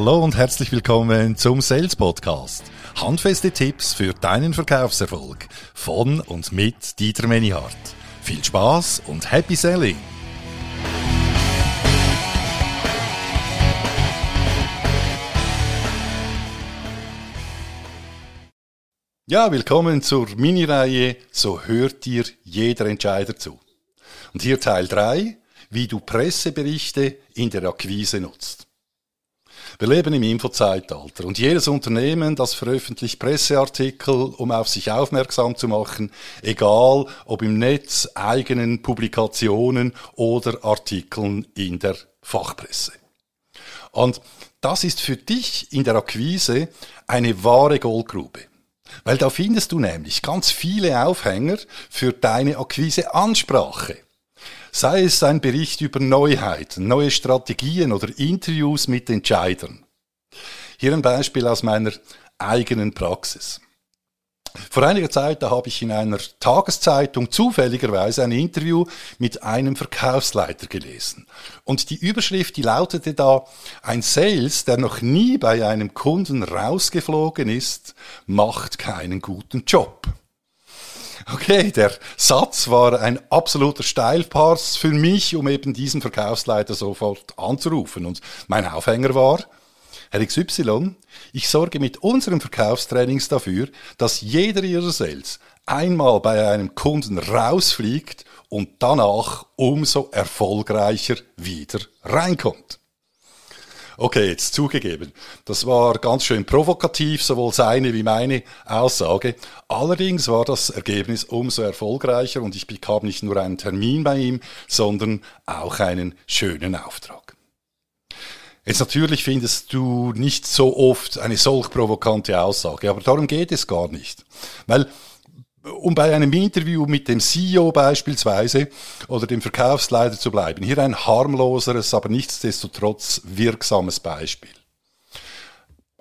Hallo und herzlich willkommen zum Sales Podcast. Handfeste Tipps für deinen Verkaufserfolg von und mit Dieter Menihardt. Viel Spaß und Happy Selling! Ja, willkommen zur Mini-Reihe So hört dir jeder Entscheider zu. Und hier Teil 3, wie du Presseberichte in der Akquise nutzt. Wir leben im Infozeitalter und jedes Unternehmen, das veröffentlicht Presseartikel, um auf sich aufmerksam zu machen, egal ob im Netz, eigenen Publikationen oder Artikeln in der Fachpresse. Und das ist für dich in der Akquise eine wahre Goldgrube. Weil da findest du nämlich ganz viele Aufhänger für deine Akquise-Ansprache. Sei es ein Bericht über Neuheiten, neue Strategien oder Interviews mit Entscheidern. Hier ein Beispiel aus meiner eigenen Praxis. Vor einiger Zeit, da habe ich in einer Tageszeitung zufälligerweise ein Interview mit einem Verkaufsleiter gelesen. Und die Überschrift, die lautete da, ein Sales, der noch nie bei einem Kunden rausgeflogen ist, macht keinen guten Job. Okay, der Satz war ein absoluter Steilpass für mich, um eben diesen Verkaufsleiter sofort anzurufen. Und mein Aufhänger war, Herr XY, ich sorge mit unseren Verkaufstrainings dafür, dass jeder Ihrer Sales einmal bei einem Kunden rausfliegt und danach umso erfolgreicher wieder reinkommt. Okay, jetzt zugegeben. Das war ganz schön provokativ, sowohl seine wie meine Aussage. Allerdings war das Ergebnis umso erfolgreicher und ich bekam nicht nur einen Termin bei ihm, sondern auch einen schönen Auftrag. Jetzt natürlich findest du nicht so oft eine solch provokante Aussage, aber darum geht es gar nicht. Weil um bei einem Interview mit dem CEO beispielsweise oder dem Verkaufsleiter zu bleiben. Hier ein harmloseres, aber nichtsdestotrotz wirksames Beispiel.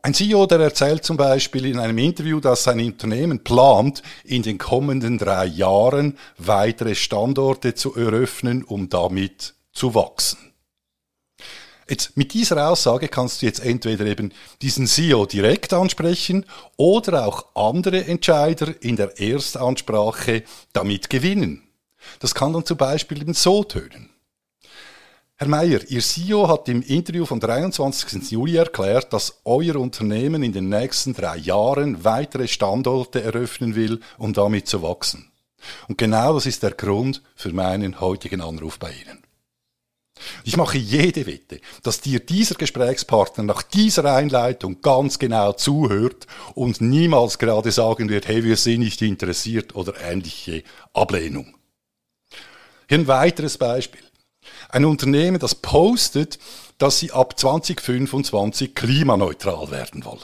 Ein CEO, der erzählt zum Beispiel in einem Interview, dass sein Unternehmen plant, in den kommenden drei Jahren weitere Standorte zu eröffnen, um damit zu wachsen. Jetzt, mit dieser Aussage kannst du jetzt entweder eben diesen CEO direkt ansprechen oder auch andere Entscheider in der Erstansprache damit gewinnen. Das kann dann zum Beispiel eben so tönen. Herr Mayer, Ihr CEO hat im Interview vom 23. Juli erklärt, dass euer Unternehmen in den nächsten drei Jahren weitere Standorte eröffnen will, um damit zu wachsen. Und genau das ist der Grund für meinen heutigen Anruf bei Ihnen. Ich mache jede Wette, dass dir dieser Gesprächspartner nach dieser Einleitung ganz genau zuhört und niemals gerade sagen wird, hey, wir sind nicht interessiert oder ähnliche Ablehnung. Hier ein weiteres Beispiel. Ein Unternehmen, das postet, dass sie ab 2025 klimaneutral werden wollen.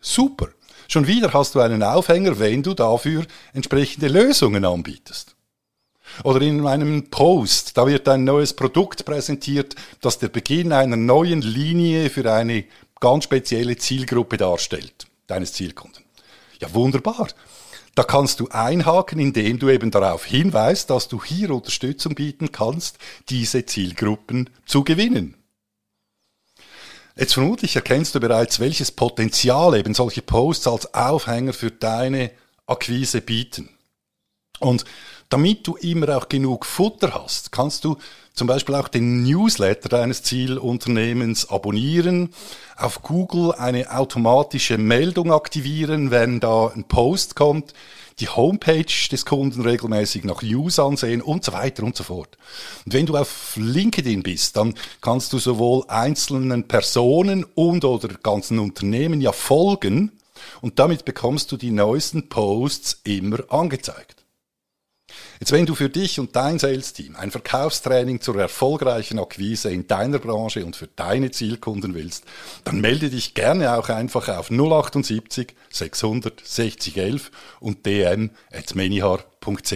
Super. Schon wieder hast du einen Aufhänger, wenn du dafür entsprechende Lösungen anbietest. Oder in einem Post, da wird ein neues Produkt präsentiert, das der Beginn einer neuen Linie für eine ganz spezielle Zielgruppe darstellt, deines Zielkunden. Ja, wunderbar. Da kannst du einhaken, indem du eben darauf hinweist, dass du hier Unterstützung bieten kannst, diese Zielgruppen zu gewinnen. Jetzt vermutlich erkennst du bereits, welches Potenzial eben solche Posts als Aufhänger für deine Akquise bieten. Und damit du immer auch genug Futter hast, kannst du zum Beispiel auch den Newsletter deines Zielunternehmens abonnieren, auf Google eine automatische Meldung aktivieren, wenn da ein Post kommt, die Homepage des Kunden regelmäßig nach News ansehen und so weiter und so fort. Und wenn du auf LinkedIn bist, dann kannst du sowohl einzelnen Personen und oder ganzen Unternehmen ja folgen und damit bekommst du die neuesten Posts immer angezeigt. Jetzt, wenn du für dich und dein Sales-Team ein Verkaufstraining zur erfolgreichen Akquise in deiner Branche und für deine Zielkunden willst, dann melde dich gerne auch einfach auf 078 660 11 und dm.menihar.ch.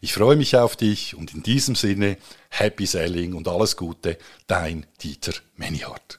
Ich freue mich auf dich und in diesem Sinne Happy Selling und alles Gute, dein Dieter Menihart.